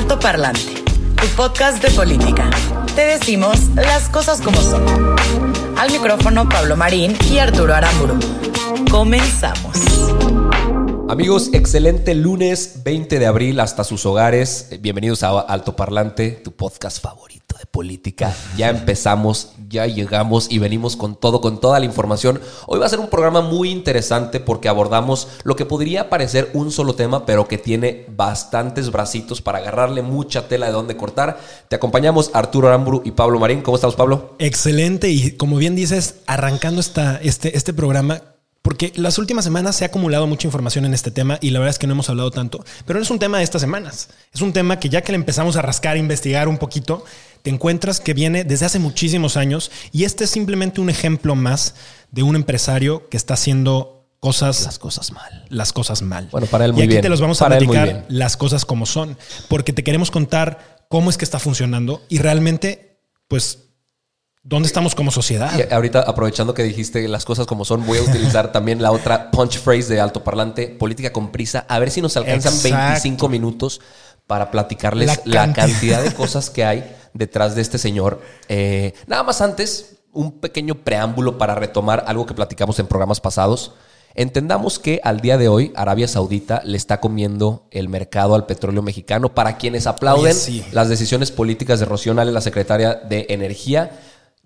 Alto Parlante, tu podcast de política. Te decimos las cosas como son. Al micrófono Pablo Marín y Arturo Aramburu. Comenzamos. Amigos, excelente lunes 20 de abril hasta sus hogares. Eh, Bienvenidos a Alto Parlante, tu podcast favorito de política. Ya empezamos, ya llegamos y venimos con todo, con toda la información. Hoy va a ser un programa muy interesante porque abordamos lo que podría parecer un solo tema, pero que tiene bastantes bracitos para agarrarle mucha tela de dónde cortar. Te acompañamos Arturo Aramburu y Pablo Marín. ¿Cómo estamos, Pablo? Excelente y como bien dices, arrancando esta, este, este programa, porque las últimas semanas se ha acumulado mucha información en este tema y la verdad es que no hemos hablado tanto, pero no es un tema de estas semanas, es un tema que ya que le empezamos a rascar, a investigar un poquito, te encuentras que viene desde hace muchísimos años y este es simplemente un ejemplo más de un empresario que está haciendo cosas Las cosas mal. las cosas mal. Bueno, para él muy y aquí bien. te los vamos a Para platicar bien. las cosas como son, porque te queremos contar cómo es que está funcionando y realmente, pues, dónde estamos como sociedad. Y ahorita, aprovechando que dijiste las cosas como son, voy a utilizar también la otra punch phrase de alto parlante, política con prisa, a ver si nos alcanzan Exacto. 25 minutos para platicarles La la, cantidad. cantidad de cosas que hay detrás de este señor. Eh, nada más antes, un pequeño preámbulo para retomar algo que platicamos en programas pasados. Entendamos que al día de hoy Arabia Saudita le está comiendo el mercado al petróleo mexicano. Para quienes aplauden Oye, sí. las decisiones políticas de Rocío Nale, la secretaria de Energía,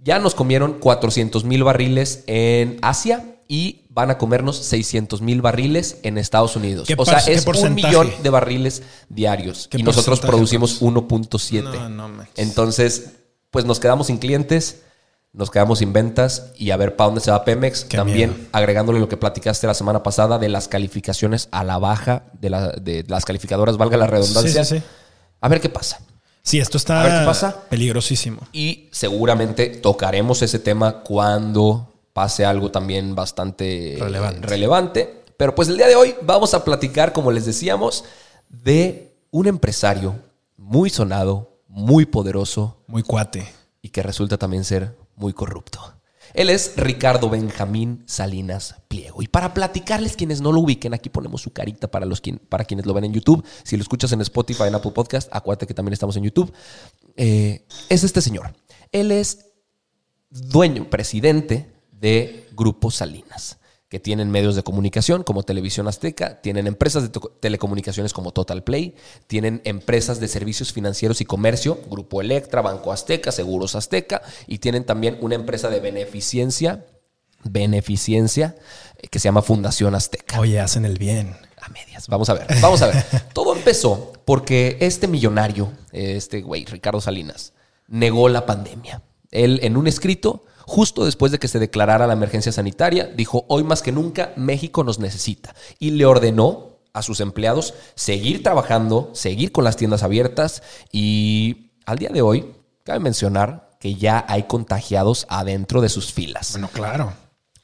ya nos comieron 400 mil barriles en Asia y van a comernos 600 mil barriles en Estados Unidos. ¿Qué O sea, es un millón de barriles diarios. ¿Qué Y nosotros producimos pues? 1.7. No. Entonces, pues nos quedamos sin clientes, nos quedamos sin ventas y a ver para dónde se va Pemex. Qué También miedo. agregándole lo que platicaste la semana pasada de las calificaciones a la baja de, la- de las calificadoras, valga la redundancia. Sí, sí, sí. A ver qué pasa. Sí, esto está A ver qué pasa. peligrosísimo. Y seguramente tocaremos ese tema cuando pase algo también bastante Relevante. relevante. Pero pues el día de hoy vamos a platicar, como les decíamos, de un empresario muy sonado, muy poderoso Muy cuate. y que resulta también ser muy corrupto. Él es Ricardo Benjamín Salinas Pliego. Y para platicarles quienes no lo ubiquen, aquí ponemos su carita para, los para quienes lo ven en YouTube. Si lo escuchas en Spotify, en Apple Podcast, acuérdate que también estamos en YouTube. Eh, es este señor. Él es dueño, presidente de Grupo Salinas, que tienen medios de comunicación como Televisión Azteca, tienen empresas de telecomunicaciones como Total Play, tienen empresas de servicios financieros y comercio, Grupo Electra, Banco Azteca, Seguros Azteca, y tienen también una empresa de beneficencia, beneficencia, eh, que se llama Fundación Azteca Oye, hacen el bien. a medias. Vamos a ver, vamos a ver. Todo empezó porque este millonario, este güey, Ricardo Salinas, negó la pandemia. Él en un escrito, justo después de que se declarara la emergencia sanitaria, dijo, hoy más que nunca México nos necesita. Y le ordenó a sus empleados seguir trabajando, seguir con las tiendas abiertas y al día de hoy, cabe mencionar que ya hay contagiados adentro de sus filas. Bueno, claro.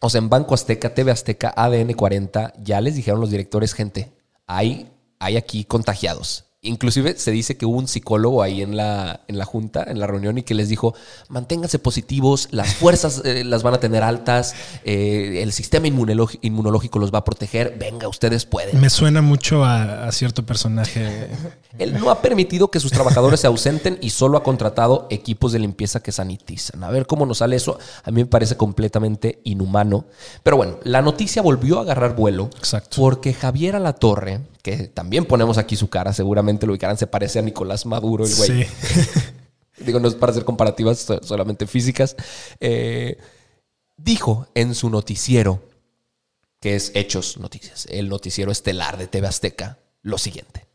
O sea, en Banco Azteca, TV Azteca, ADN 40, ya les dijeron los directores, gente, hay, hay aquí contagiados. Inclusive se dice que hubo un psicólogo ahí en la, en la junta, en la reunión, y que les dijo, manténganse positivos, las fuerzas eh, las van a tener altas, eh, el sistema inmunológi- inmunológico los va a proteger, venga, ustedes pueden. Me suena mucho a, a cierto personaje. Él no ha permitido que sus trabajadores se ausenten y solo ha contratado equipos de limpieza que sanitizan. A ver cómo nos sale eso. A mí me parece completamente inhumano. Pero bueno, la noticia volvió a agarrar vuelo. Exacto. Porque Javier Alatorre, que también ponemos aquí su cara, seguramente lo ubicarán, se parece a Nicolás Maduro, el güey. Sí. Digo, no es para hacer comparativas so- solamente físicas. eh, dijo en su noticiero, que es Hechos Noticias, el noticiero estelar de TV Azteca, lo siguiente.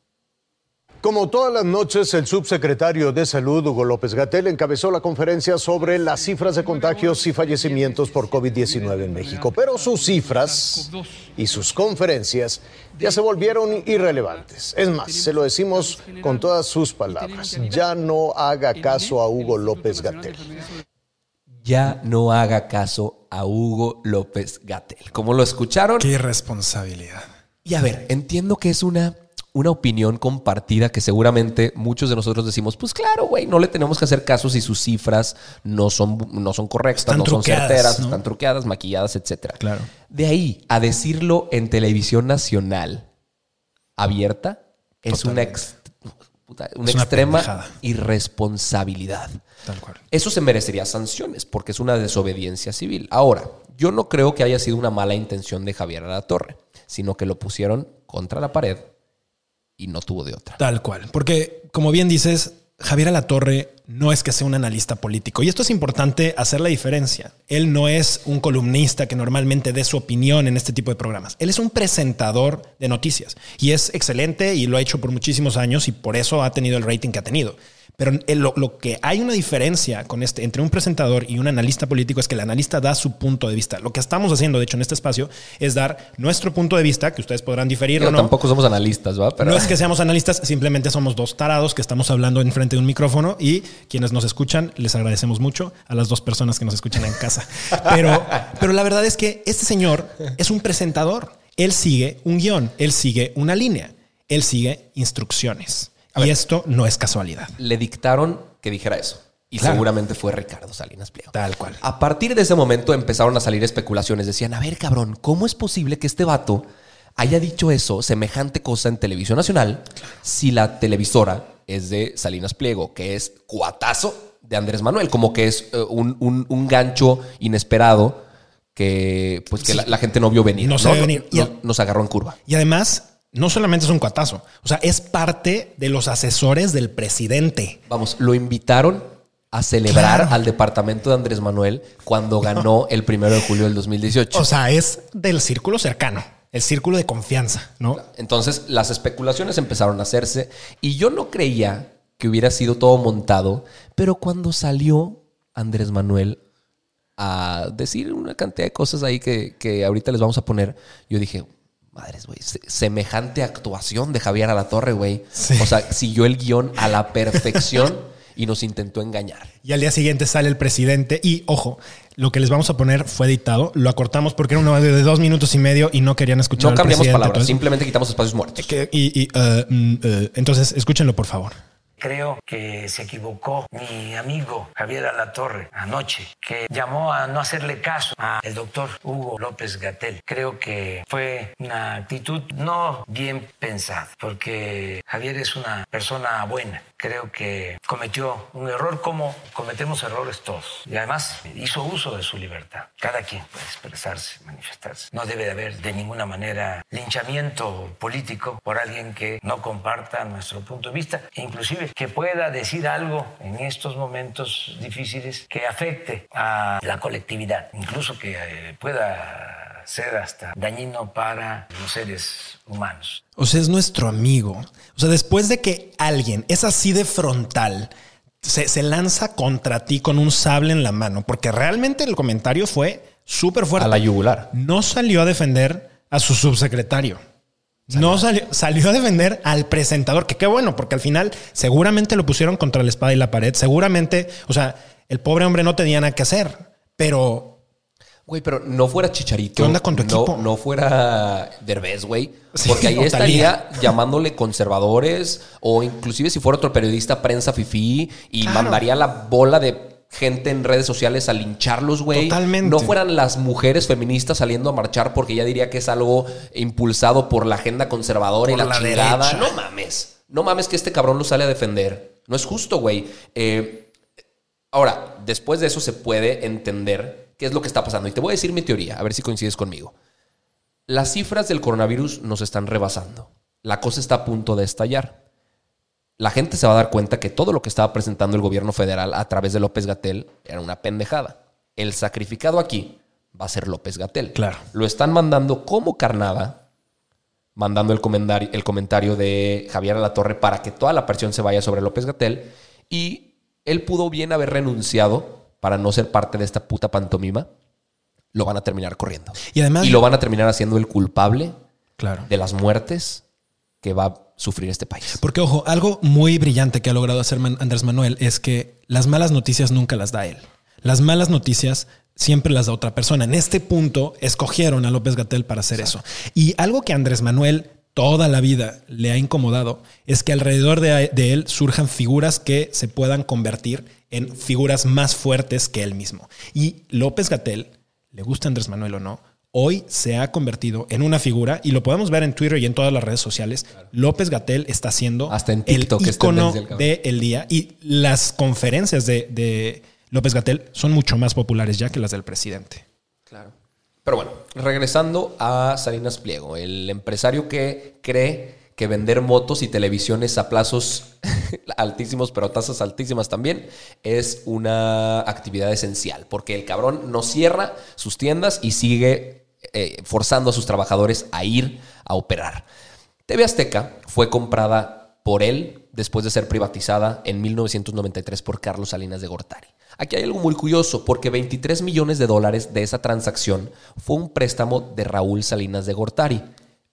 Como todas las noches, el subsecretario de Salud, Hugo López Gatel, encabezó la conferencia sobre las cifras de contagios y fallecimientos por COVID-19 en México. Pero sus cifras y sus conferencias ya se volvieron irrelevantes. Es más, se lo decimos con todas sus palabras. Ya no haga caso a Hugo López Gatel. Ya no haga caso a Hugo López Gatel. ¿Cómo lo escucharon? Qué irresponsabilidad. Y a ver, entiendo que es una, una opinión compartida que seguramente muchos de nosotros decimos, pues claro, güey, no le tenemos que hacer caso si sus cifras no son, no son correctas, Están no son certeras, ¿no? están truqueadas, maquilladas, etcétera. Claro. De ahí a decirlo en televisión nacional abierta es una, ex- puta, una Es una extrema pendejada. irresponsabilidad. Tal cual. Eso se merecería sanciones porque es una desobediencia civil. Ahora, yo no creo que haya sido una mala intención de Javier Alatorre, sino que lo pusieron contra la pared y no tuvo de otra. Tal cual. Porque, como bien dices, Javier Alatorre no es que sea un analista político. Y esto es importante hacer la diferencia. Él no es un columnista que normalmente dé su opinión en este tipo de programas. Él es un presentador de noticias. Y es excelente y lo ha hecho por muchísimos años y por eso ha tenido el rating que ha tenido. Pero el- lo, lo que hay una diferencia con este, entre un presentador y un analista político es que el analista da su punto de vista. Lo que estamos haciendo, de hecho, en este espacio es dar nuestro punto de vista, que ustedes podrán diferir Digo, o no. Tampoco somos analistas, ¿va? Pero No es que seamos analistas, simplemente somos dos tarados que estamos hablando enfrente de un micrófono y quienes nos escuchan, les agradecemos mucho a las dos personas que nos escuchan en casa. Pero, pero la verdad es que este señor es un presentador. Él sigue un guion, él sigue una línea, él sigue instrucciones. Y esto no es casualidad. le dictaron que dijera eso. Y Claro. seguramente fue Ricardo Salinas Pliego. Tal cual. A partir de ese momento empezaron a salir especulaciones. Decían, a ver, cabrón, ¿cómo es posible que este vato haya dicho eso, semejante cosa en televisión nacional, si la televisora es de Salinas Pliego, que es cuatazo de Andrés Manuel, como que es eh, un, un- un gancho inesperado que, pues, que la, la gente no vio venir. No venir. Y no- nos agarró en curva. Y además, no solamente es un cuatazo, o sea, es parte de los asesores del presidente. Vamos, lo invitaron a celebrar Claro. al departamento de Andrés Manuel cuando ganó el primero de julio del 2018. O sea, es del círculo cercano, el círculo de confianza, ¿no? Entonces las especulaciones empezaron a hacerse y yo no creía que hubiera sido todo montado, pero cuando salió Andrés Manuel a decir una cantidad de cosas ahí que, que ahorita les vamos a poner, yo dije, madres, güey, se- semejante actuación de Javier Alatorre, güey. Sí. O sea, siguió el guion a la perfección y nos intentó engañar. Y al día siguiente sale el presidente y, ojo, lo que les vamos a poner fue editado, lo acortamos porque era un audio de dos minutos y medio y no querían escuchar No cambiamos presidente, palabras, entonces- simplemente quitamos espacios muertos. que- y, y, eh, mm, eh, entonces, escúchenlo, por favor. Creo que se equivocó mi amigo Javier Alatorre anoche, que llamó a no hacerle caso al doctor Hugo López Gatel. Creo que fue una actitud no bien pensada, porque Javier es una persona buena. Creo que cometió un error como cometemos errores todos. Y además hizo uso de su libertad. Cada quien puede expresarse, manifestarse. No debe de haber de ninguna manera linchamiento político por alguien que no comparta nuestro punto de vista, e inclusive que pueda decir algo en estos momentos difíciles que afecte a la colectividad, incluso que eh, pueda ser hasta dañino para los seres humanos. O sea, es nuestro amigo. O sea, después de que alguien es así de frontal, se, se lanza contra ti con un sable en la mano, porque realmente el comentario fue súper fuerte. A la yugular. No salió a defender a su subsecretario. No salió, salió a defender al presentador, que qué bueno, porque al final seguramente lo pusieron contra la espada y la pared. Seguramente, o sea, el pobre hombre no tenía nada que hacer, pero Güey, pero no fuera Chicharito. ¿Qué onda con tu no, equipo? No fuera Derbez, güey. Porque ahí estaría llamándole conservadores o inclusive si fuera otro periodista, prensa fifí y Claro. mandaría la bola de gente en redes sociales a lincharlos, güey. Totalmente. No fueran las mujeres feministas saliendo a marchar porque ya diría que es algo impulsado por la agenda conservadora y la, la chingada. No mames. No mames que este cabrón lo sale a defender. No es justo, güey. Eh, Ahora, después de eso se puede entender qué es lo que está pasando. Y te voy a decir mi teoría, a ver si coincides conmigo. Las cifras del coronavirus nos están rebasando. La cosa está a punto de estallar. La gente se va a dar cuenta que todo lo que estaba presentando el gobierno federal a través de López Gatel era una pendejada. El sacrificado aquí va a ser López Gatel. Claro. Lo están mandando como carnada mandando el comentario, el comentario de Javier Alatorre para que toda la presión se vaya sobre López Gatel. Y él pudo bien haber renunciado para no ser parte de esta puta pantomima. Lo van a terminar corriendo. Y además. Y lo van a terminar haciendo el culpable Claro. de las muertes que va a sufrir este país. Porque, ojo, algo muy brillante que ha logrado hacer Andrés Manuel es que las malas noticias nunca las da él. Las malas noticias siempre las da otra persona. En este punto, escogieron a López Gatel para hacer eso. Y algo que Andrés Manuel toda la vida le ha incomodado es que alrededor de, de él surjan figuras que se puedan convertir en figuras más fuertes que él mismo. Y López Gatel, le gusta Andrés Manuel o no, hoy se ha convertido en una figura y lo podemos ver en Twitter y en todas las redes sociales. López Gatel está siendo Hasta en TikTok el icono cabrón. del día y las conferencias de, de López Gatel son mucho más populares ya que las del presidente. Pero bueno, regresando a Salinas Pliego, el empresario que cree que vender motos y televisiones a plazos altísimos, pero a tasas altísimas también, es una actividad esencial, porque el cabrón no cierra sus tiendas y sigue eh, forzando a sus trabajadores a ir a operar. TV Azteca fue comprada por él después de ser privatizada en 1993 por Carlos Salinas de Gortari. Aquí hay algo muy curioso, porque 23 millones de dólares de esa transacción fue un préstamo de Raúl Salinas de Gortari,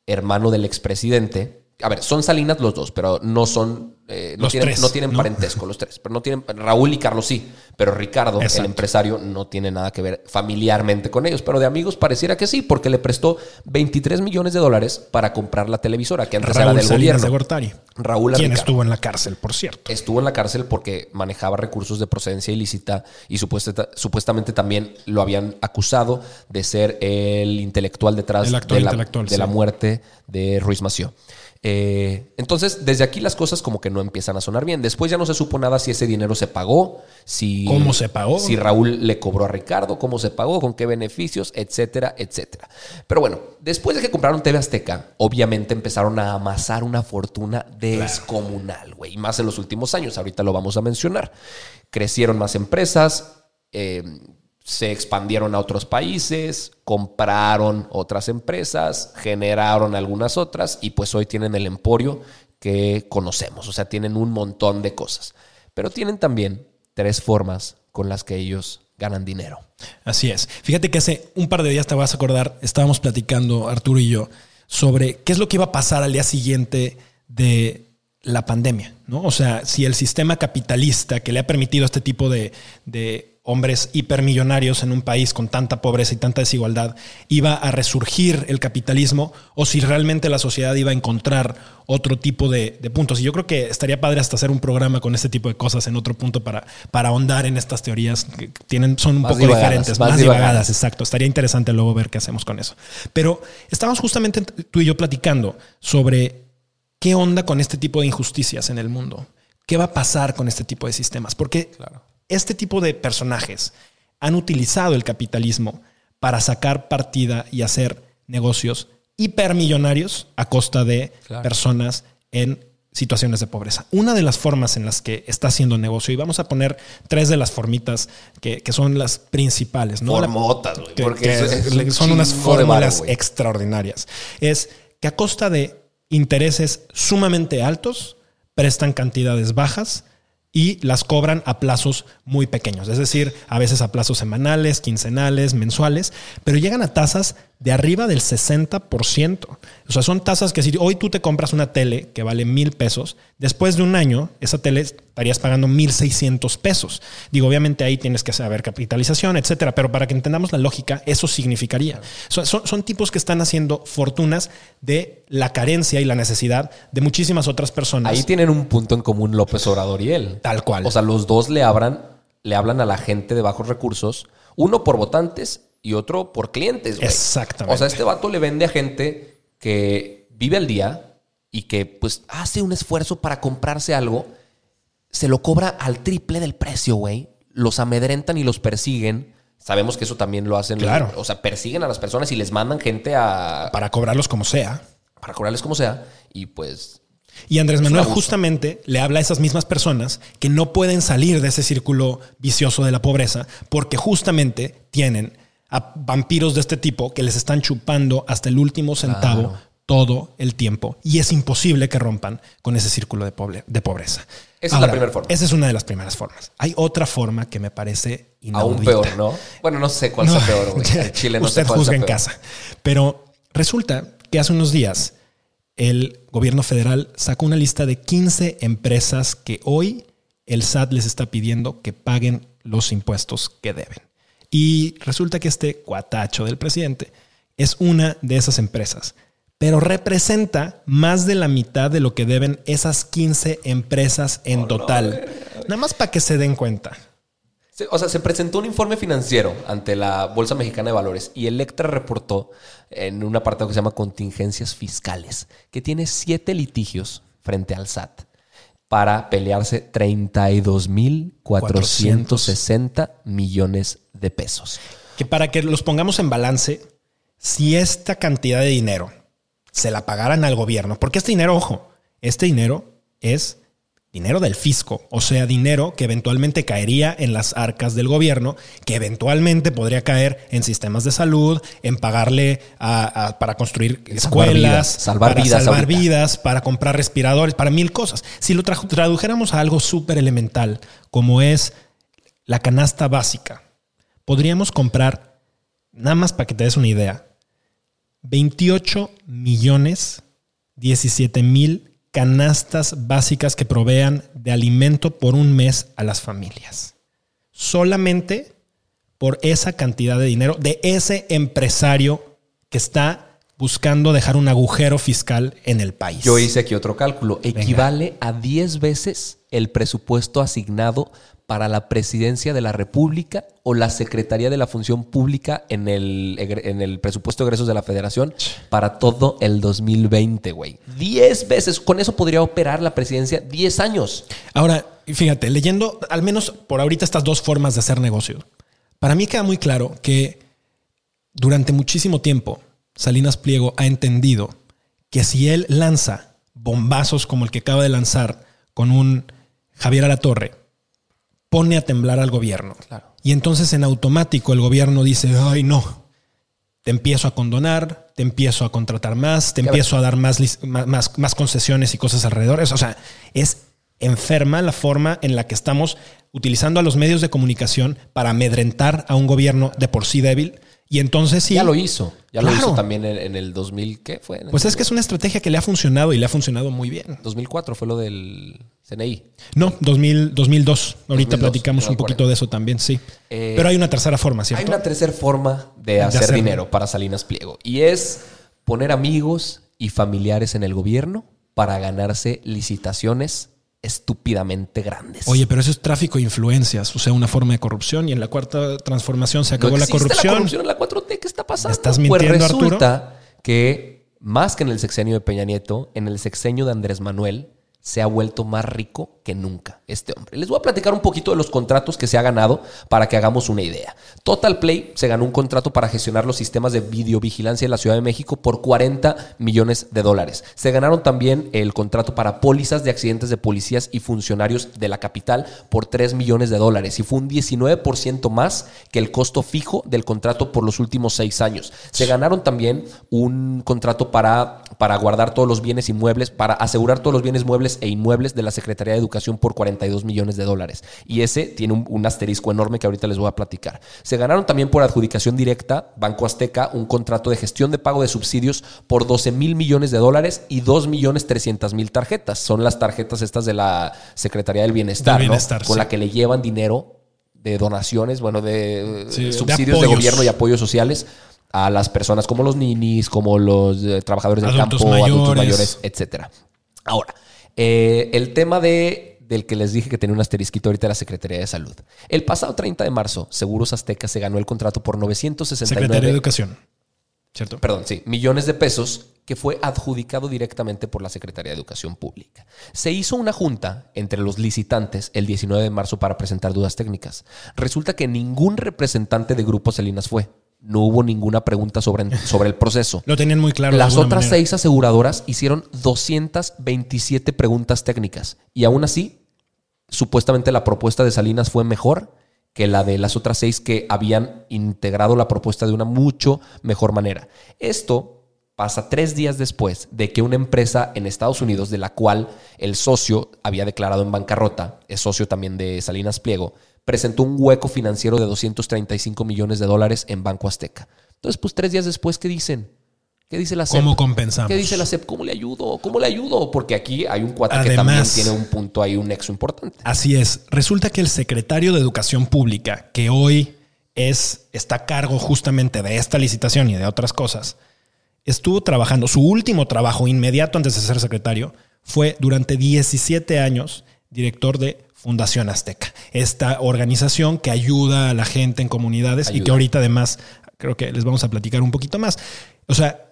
hermano del expresidente. A ver, son Salinas los dos, pero no son, eh, no, Los tienen, tres, no tienen ¿no? parentesco los tres. Pero no tienen, Raúl y Carlos sí, pero Ricardo, el empresario, no tiene nada que ver familiarmente con ellos. Pero de amigos pareciera que sí, porque le prestó 23 millones de dólares para comprar la televisora, que antes era Raúl del Salinas gobierno. de Gortari. Raúl quien estuvo en la cárcel, por cierto. Estuvo en la cárcel porque manejaba recursos de procedencia ilícita y supuesta- supuestamente también lo habían acusado de ser el intelectual detrás El de, la, de la muerte de Ruiz Mació. Eh, entonces, desde aquí las cosas como que no empiezan a sonar bien. Después ya no se supo nada si ese dinero se pagó, si... ¿Cómo se pagó? Si Raúl le cobró a Ricardo, cómo se pagó, con qué beneficios, etcétera, etcétera. Pero bueno, después de que compraron TV Azteca, obviamente empezaron a amasar una fortuna descomunal, güey. Y más en los últimos años, ahorita lo vamos a mencionar. Crecieron más empresas, eh, se expandieron a otros países, compraron otras empresas, generaron algunas otras y pues hoy tienen el emporio que conocemos. O sea, tienen un montón de cosas. Pero tienen también tres formas con las que ellos ganan dinero. Así es. Fíjate que hace un par de días te vas a acordar, estábamos platicando Arturo y yo sobre qué es lo que iba a pasar al día siguiente de la pandemia, ¿no? O sea, si el sistema capitalista que le ha permitido este tipo de, de hombres hipermillonarios en un país con tanta pobreza y tanta desigualdad iba a resurgir el capitalismo o si realmente la sociedad iba a encontrar otro tipo de, de puntos. Y yo creo que estaría padre hasta hacer un programa con este tipo de cosas en otro punto para, para ahondar en estas teorías que tienen, son un Más poco divagadas, diferentes, más más, divagadas. divagadas, exacto. Estaría interesante luego ver qué hacemos con eso. Pero estábamos justamente tú y yo platicando sobre qué onda con este tipo de injusticias en el mundo. ¿Qué va a pasar con este tipo de sistemas? Porque este tipo de personajes han utilizado el capitalismo para sacar partida y hacer negocios hipermillonarios a costa de Claro. personas en situaciones de pobreza. Una de las formas en las que está haciendo negocio, y vamos a poner tres de las formitas que, que son las principales, ¿no? La- Formotas, güey, porque que es son unas fórmulas extraordinarias. Es que a costa de intereses sumamente altos, prestan cantidades bajas y las cobran a plazos muy pequeños, es decir, a veces a plazos semanales, quincenales, mensuales, pero llegan a tasas de arriba del 60%. O sea, son tasas que si hoy tú te compras una tele que vale mil pesos, después de un año, esa tele estarías pagando 1.600 pesos. Digo, obviamente ahí tienes que saber capitalización, etcétera, pero para que entendamos la lógica, eso significaría. Son, son- son tipos que están haciendo fortunas de la carencia y la necesidad de muchísimas otras personas. Ahí tienen un punto en común López Obrador y él. Tal cual. O sea, los dos le hablan, le hablan a la gente de bajos recursos, uno por votantes y otro por clientes. Exactamente. O sea, este vato le vende a gente que vive al día y que pues hace un esfuerzo para comprarse algo, se lo cobra al triple del precio, güey. Los amedrentan y los persiguen. Sabemos que eso también lo hacen. Claro. O sea, persiguen a las personas y les mandan gente a, para cobrarlos como sea. para cobrarles como sea. Y pues Y Andrés Manuel justamente le habla a esas mismas personas que no pueden salir de ese círculo vicioso de la pobreza porque justamente tienen a vampiros de este tipo que les están chupando hasta el último centavo Claro. todo el tiempo y es imposible que rompan con ese círculo de, pobre- de pobreza. Esa es la primera forma. Esa es una de las primeras formas. Hay otra forma que me parece inaudita. Aún peor, ¿no? Bueno, no sé cuál No, sea peor. En Chile no usted sé cuál juzga sea en peor. casa. Pero resulta que hace unos días el gobierno federal sacó una lista de 15 empresas que hoy el SAT les está pidiendo que paguen los impuestos que deben. Y resulta que este cuatacho del presidente es una de esas empresas, pero representa más de la mitad de lo que deben esas 15 empresas en total. Nada más para que se den cuenta. O sea, se presentó un informe financiero ante la Bolsa Mexicana de Valores y Electra reportó en un apartado que se llama contingencias fiscales, que tiene siete litigios frente al SAT para pelearse 32.460 millones de pesos. que para que los pongamos en balance, si esta cantidad de dinero se la pagaran al gobierno, porque este dinero, ojo, este dinero es dinero del fisco, o sea, dinero que eventualmente caería en las arcas del gobierno, que eventualmente podría caer en sistemas de salud, en pagarle a- a- para construir Salvar escuelas, vidas, salvar para vidas salvar vidas, para comprar respiradores, para mil cosas. Si lo tra- tradujéramos a algo súper elemental, como es la canasta básica, podríamos comprar, nada más para que te des una idea, 28 millones 17 mil canastas básicas que provean de alimento por un mes a las familias. Solamente por esa cantidad de dinero de ese empresario que está buscando dejar un agujero fiscal en el país. Yo hice aquí otro cálculo. Equivale a 10 veces el presupuesto asignado para la presidencia de la República o la Secretaría de la Función Pública en el, presupuesto de egresos de la Federación para todo el 2020, güey. 10 veces. Con eso podría operar la presidencia 10 años. Ahora, fíjate, leyendo al menos por ahorita estas dos formas de hacer negocio, para mí queda muy claro que durante muchísimo tiempo Salinas Pliego ha entendido que si él lanza bombazos como el que acaba de lanzar con un Javier Alatorre, pone a temblar al gobierno. Claro. Y entonces en automático el gobierno dice, ay no, te empiezo a condonar, te empiezo a contratar más, te empiezo a dar más, más, más concesiones y cosas alrededor. O sea, es enferma la forma en la que estamos utilizando a los medios de comunicación para amedrentar a un gobierno de por sí débil. Y entonces sí. Ya lo hizo. Ya lo hizo también en, en el 2000. ¿Qué fue? Pues es que es una estrategia que le ha funcionado y le ha funcionado muy bien. 2004 fue lo del CNI. No, 2000, 2002. Ahorita 2002, platicamos no un poquito de eso también, sí. Eh, Pero hay una tercera forma, Hay ¿cierto? una tercera forma de hacer, hacer- dinero para Salinas Pliego y es poner amigos y familiares en el gobierno para ganarse licitaciones estúpidamente grandes. Oye, pero eso es tráfico de influencias, o sea, una forma de corrupción. Y en la cuarta transformación se ¿No acabó la corrupción. la corrupción en la 4T? ¿Qué está pasando? estás pues resulta que más que en el sexenio de Peña Nieto, en el sexenio de Andrés Manuel se ha vuelto más rico que nunca este hombre. Les voy a platicar un poquito de los contratos que se ha ganado para que hagamos una idea. Total Play se ganó un contrato para gestionar los sistemas de videovigilancia en la Ciudad de México por 40 millones de dólares. Se ganaron también el contrato para pólizas de accidentes de policías y funcionarios de la capital por 3 millones de dólares y fue un 19% más que el costo fijo del contrato por los últimos seis años. Se ganaron también un contrato para, para guardar todos los bienes inmuebles, para asegurar todos los bienes muebles e inmuebles de la Secretaría de Educación por 42 millones de dólares. Y ese tiene un, un asterisco enorme que ahorita les voy a platicar. Se ganaron también por adjudicación directa, Banco Azteca, un contrato de gestión de pago de subsidios por 12 mil millones de dólares y 2 millones 300 mil tarjetas. Son las tarjetas estas de la Secretaría del Bienestar, Del ¿no? Bienestar, con sí. la que le llevan dinero de donaciones, bueno, de Sí, subsidios de, gobierno y apoyos sociales a las personas como los ninis, como los eh, trabajadores del Adultos campo, adultos mayores, etcétera. Ahora, eh, el tema de, del que les dije que tenía un asterisquito ahorita la Secretaría de Salud. El pasado 30 de marzo, Seguros Azteca se ganó el contrato por 969 Secretaría de Educación. ¿Cierto? perdón, sí, millones de pesos que fue adjudicado directamente por la Secretaría de Educación Pública. Se hizo una junta entre los licitantes el 19 de marzo para presentar dudas técnicas. Resulta que ningún representante de Grupo Salinas fue. No hubo ninguna pregunta sobre, sobre el proceso. Lo tenían muy claro. Las otras manera. seis aseguradoras hicieron 227 preguntas técnicas y aún así, supuestamente la propuesta de Salinas fue mejor que la de las otras seis que habían integrado la propuesta de una mucho mejor manera. Esto pasa tres días después de que una empresa en Estados Unidos, de la cual el socio había declarado en bancarrota, es socio también de Salinas Pliego, presentó un hueco financiero de 235 millones de dólares en Banco Azteca. Entonces, pues tres días después, ¿qué dicen? ¿Qué dice la SEP? ¿Cómo compensamos? ¿Qué dice la SEP? ¿Cómo le ayudo? ¿Cómo le ayudo? Porque aquí hay un cuate que también tiene un punto ahí, un nexo importante. Así es. Resulta que el secretario de Educación Pública, que hoy es, está a cargo justamente de esta licitación y de otras cosas, estuvo trabajando, su último trabajo inmediato antes de ser secretario fue durante 17 años director de Fundación Azteca, esta organización que ayuda a la gente en comunidades y que ahorita además creo que les vamos a platicar un poquito más. O sea,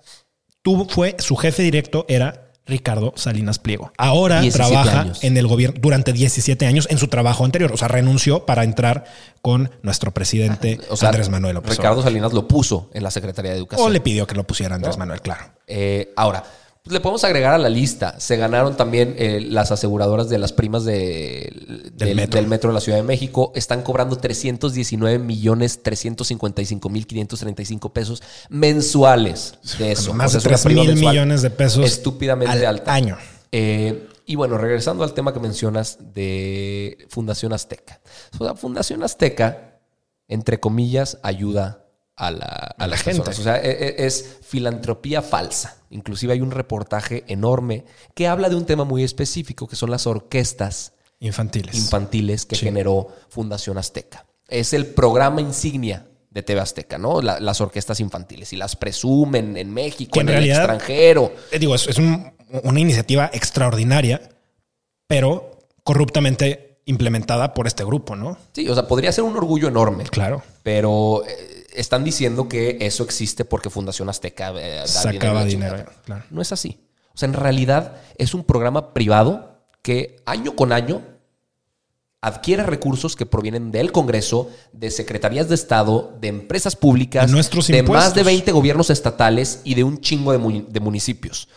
tuvo, fue su jefe directo era Ricardo Salinas Pliego. Ahora 17 trabaja años. en el gobierno durante 17 años en su trabajo anterior. O sea, renunció para entrar con nuestro presidente O sea, Andrés Manuel López Ricardo. Salinas lo puso en la Secretaría de Educación. O le pidió que lo pusiera Andrés Manuel, claro. Eh, ahora, le podemos agregar a la lista. Se ganaron también eh, las aseguradoras de las primas de- del, metro. del metro de la Ciudad de México. Están cobrando 319 millones 355 mil 535 pesos mensuales de eso. Más O sea, de es 3 una prima mil millones de pesos Estúpidamente al alta. año. Eh, y bueno, regresando al tema que mencionas de Fundación Azteca. O sea, Fundación Azteca, entre comillas, ayuda a la, a la gente. personas. O sea, e- e- es, filantropía falsa. Inclusive hay un reportaje enorme que habla de un tema muy específico, que son las orquestas Infantiles. infantiles que Sí. generó Fundación Azteca. Es el programa insignia de TV Azteca, ¿no? La- las orquestas infantiles. Y las presumen en México, Que en, en el realidad- extranjero. Eh, digo, es, es un- una iniciativa extraordinaria, pero corruptamente implementada por este grupo, ¿no? Sí, o sea, podría ser un orgullo enorme. Claro. Pero eh, están diciendo que eso existe porque Fundación Azteca eh, Sacaba dinero, claro. No es así. O sea, en realidad es un programa privado que año con año adquiere recursos que provienen del Congreso, de secretarías de Estado, de empresas públicas, De nuestros de más de impuestos. 20 gobiernos estatales y de un chingo de municipios.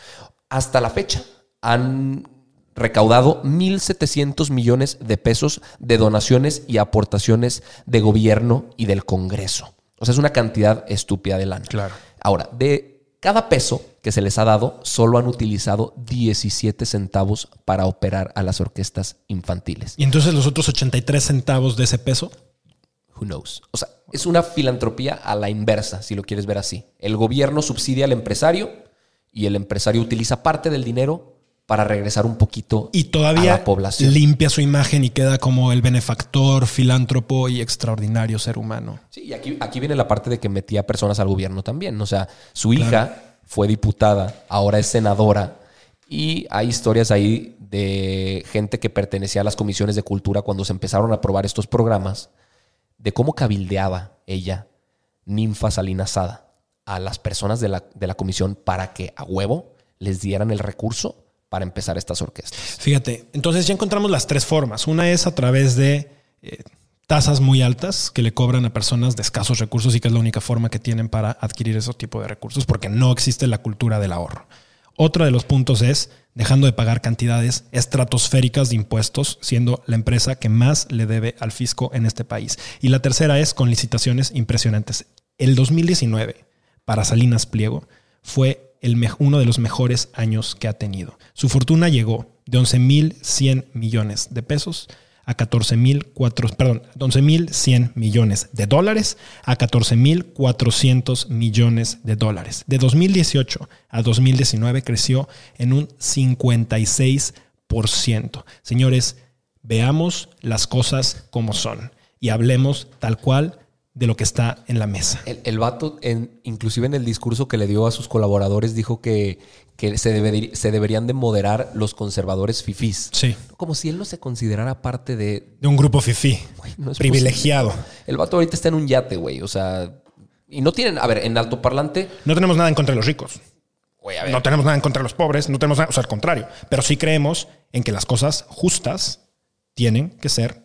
Hasta la fecha han recaudado 1.700 millones de pesos de donaciones y aportaciones de gobierno y del Congreso. O sea, es una cantidad estúpida de lana. Claro. Ahora, de cada peso que se les ha dado, solo han utilizado 17 centavos para operar a las orquestas infantiles. Y entonces los otros 83 centavos de ese peso, Who knows? O sea, es una filantropía a la inversa, si lo quieres ver así. El gobierno subsidia al empresario y el empresario utiliza parte del dinero para regresar un poquito y a todavía la población. limpia su imagen y queda como el benefactor, filántropo y extraordinario ser humano. Sí, y aquí, aquí viene la parte de que metía personas al gobierno también. O sea, su hija fue diputada, ahora es senadora. Y hay historias ahí de gente que pertenecía a las comisiones de cultura cuando se empezaron a aprobar estos programas, de cómo cabildeaba ella, ninfa salinasada, a las personas de la, de la comisión para que a huevo les dieran el recurso para empezar estas orquestas. Fíjate, entonces ya encontramos las tres formas. Una es a través de eh, tasas muy altas que le cobran a personas de escasos recursos y que es la única forma que tienen para adquirir ese tipo de recursos porque no existe la cultura del ahorro. Otro de los puntos es dejando de pagar cantidades estratosféricas de impuestos, siendo la empresa que más le debe al fisco en este país. Y la tercera es con licitaciones impresionantes. El 2019 para Salinas Pliego fue uno de los mejores años que ha tenido. Su fortuna llegó de 11.100 millones de pesos a 14.400, perdón, 11.100 millones de dólares a 14.400 millones de dólares. De 2018 a 2019 creció en un 56%. Señores, veamos las cosas como son y hablemos tal cual de lo que está en la mesa. El, el vato, en, inclusive en el discurso que le dio a sus colaboradores, dijo que, que se, debe- se deberían de moderar los conservadores fifís. Sí. Como si él no se considerara parte de... De un grupo fifí, no privilegiado. El vato ahorita está en un yate, güey. O sea... Y no tienen... A ver, en altoparlante... No tenemos nada en contra de los ricos. A ver. No tenemos nada en contra de los pobres, no tenemos nada, o sea, al contrario. Pero sí creemos en que las cosas justas tienen que ser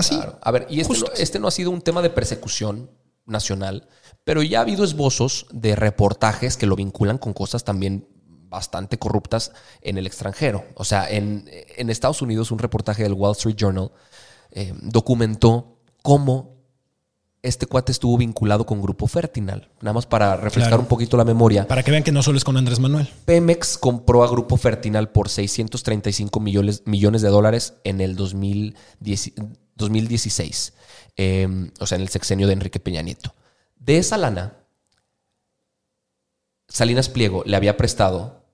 así. Claro. A ver, y este no, este no ha sido un tema de persecución nacional, pero ya ha habido esbozos de reportajes que lo vinculan con cosas también bastante corruptas en el extranjero. O sea, en, en Estados Unidos un reportaje del Wall Street Journal eh, documentó cómo este cuate estuvo vinculado con Grupo Fertinal. Nada más para refrescar Claro. un poquito la memoria. Para que vean que no solo es con Andrés Manuel. Pemex compró a Grupo Fertinal por 635 millones, millones de dólares en el 2010 2016, eh, o sea, en el sexenio de Enrique Peña Nieto. De esa lana, Salinas Pliego le había prestado,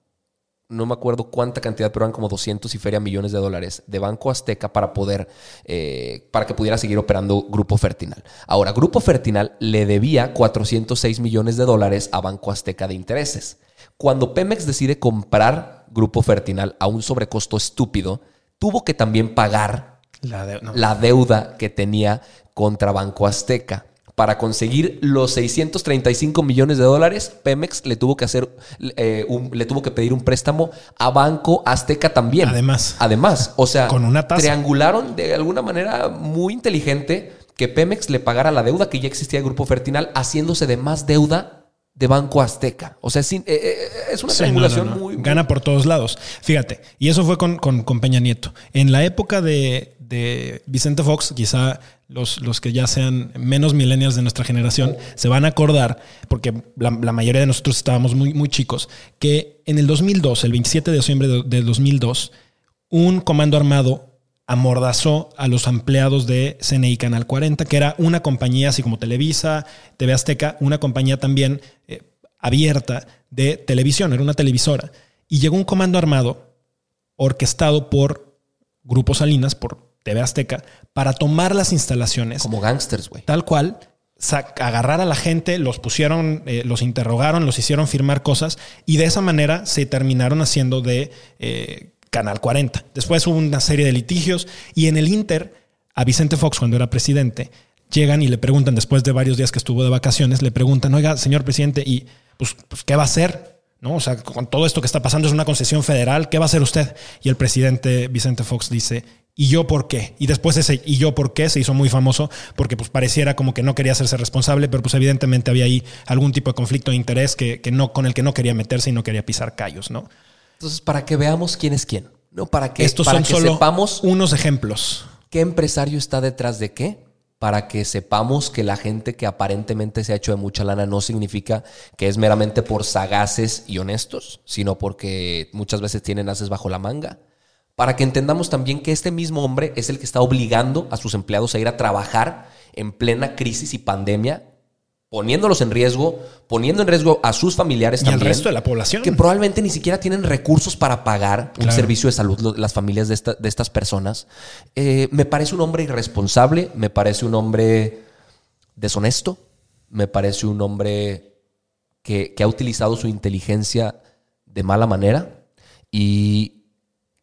no me acuerdo cuánta cantidad, pero eran como 200 y feria millones de dólares de Banco Azteca para poder, eh, para que pudiera seguir operando Grupo Fertinal. Ahora, Grupo Fertinal le debía 406 millones de dólares a Banco Azteca de intereses. Cuando Pemex decide comprar Grupo Fertinal a un sobrecosto estúpido, tuvo que también pagar La de- no. la deuda que tenía contra Banco Azteca. Para conseguir los 635 millones de dólares, Pemex le tuvo que hacer, eh, un- le tuvo que pedir un préstamo a Banco Azteca también. Además. Además, o sea, Con una tasa. triangularon de alguna manera muy inteligente que Pemex le pagara la deuda que ya existía de Grupo Fertinal, haciéndose de más deuda de Banco Azteca. O sea, es, eh, eh, es una Sí, triangulación no, no, no. muy... Gana por todos lados. Fíjate, y eso fue con, con- con Peña Nieto. En la época de, de Vicente Fox, quizá los, los que ya sean menos millennials de nuestra generación se van a acordar, porque la, mayoría de nosotros estábamos muy, muy chicos, que en el 2002, el 27 de diciembre de, del 2002, un comando armado amordazó a los empleados de CNI Canal 40, que era una compañía así como Televisa, TV Azteca, una compañía también eh, abierta de televisión, era una televisora. Y llegó un comando armado orquestado por Grupo Salinas, por TV Azteca, para tomar las instalaciones Como gangsters, güey. tal cual, agarrar a la gente, los pusieron, eh, los interrogaron, los hicieron firmar cosas y de esa manera se terminaron haciendo de eh, Canal 40. Después hubo una serie de litigios y en el Inter, a Vicente Fox, cuando era presidente, llegan y le preguntan, después de varios días que estuvo de vacaciones, le preguntan, oiga, señor presidente, ¿y pues, pues, qué va a hacer? ¿No? O sea, con todo esto que está pasando es una concesión federal, ¿qué va a hacer usted? Y el presidente Vicente Fox dice, ¿y yo por qué? Y después ese ¿y yo por qué? se hizo muy famoso porque pues pareciera como que no quería hacerse responsable, pero pues evidentemente había ahí algún tipo de conflicto de interés que, que no, con el que no quería meterse y no quería pisar callos, ¿no? Entonces, para que veamos quién es quién. No, para que, Estos para son que solo sepamos unos ejemplos. qué empresario está detrás de qué, para que sepamos que la gente que aparentemente se ha hecho de mucha lana no significa que es meramente por sagaces y honestos, sino porque muchas veces tienen haces bajo la manga. Para que entendamos también que este mismo hombre es el que está obligando a sus empleados a ir a trabajar en plena crisis y pandemia, poniéndolos en riesgo, poniendo en riesgo a sus familiares Y al resto de la población. Que probablemente ni siquiera tienen recursos para pagar un Claro. servicio de salud las familias de, esta- de estas personas. Eh, me parece un hombre irresponsable, me parece un hombre deshonesto, me parece un hombre que, que ha utilizado su inteligencia de mala manera y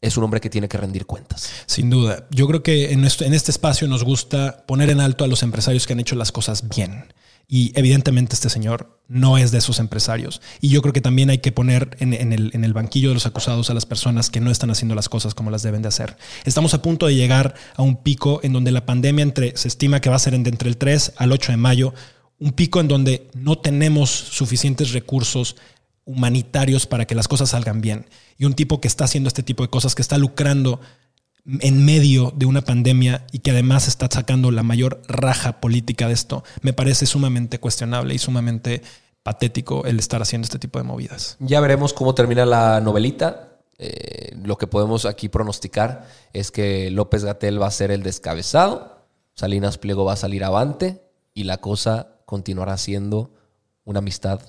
es un hombre que tiene que rendir cuentas. Sin duda. Yo creo que en, este espacio nos gusta poner en alto a los empresarios que han hecho las cosas bien. Y evidentemente este señor no es de esos empresarios. Y yo creo que también hay que poner en, el, banquillo de los acusados a las personas que no están haciendo las cosas como las deben de hacer. Estamos a punto de llegar a un pico en donde la pandemia entre, se estima que va a ser entre el 3 al 8 de mayo, un pico en donde no tenemos suficientes recursos humanitarios para que las cosas salgan bien. Y un tipo que está haciendo este tipo de cosas, que está lucrando en medio de una pandemia y que además está sacando la mayor raja política de esto, me parece sumamente cuestionable y sumamente patético el estar haciendo este tipo de movidas. Ya veremos cómo termina la novelita. Eh, lo que podemos aquí pronosticar es que López Gatel va a ser el descabezado, Salinas Pliego va a salir avante y la cosa continuará siendo una amistad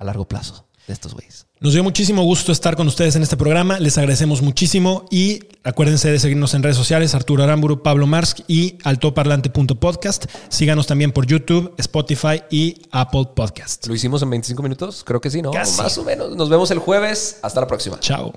a largo plazo de estos güeyes. Nos dio muchísimo gusto estar con ustedes en este programa. Les agradecemos muchísimo y acuérdense de seguirnos en redes sociales, Arturo Aramburu, Pablo Marsk y altoparlante.podcast. Síganos también por YouTube, Spotify y Apple Podcast. ¿Lo hicimos en 25 minutos? Creo que sí, ¿no? Casi. Más o menos. Nos vemos el jueves. Hasta la próxima. Chao.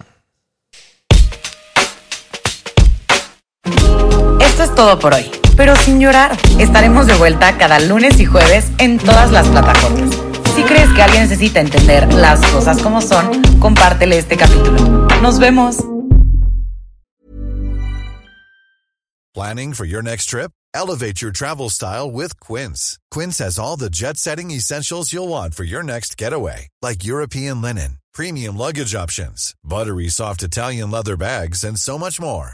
Esto es todo por hoy, pero sin llorar. Estaremos de vuelta cada lunes y jueves en todas las plataformas. Si crees que alguien necesita entender las cosas como son, compártele este capítulo. Nos vemos. Planning for your next trip? Elevate your travel style with Quince. Quince has all the jet setting essentials you'll want for your next getaway, like European linen, premium luggage options, buttery soft Italian leather bags, and so much more.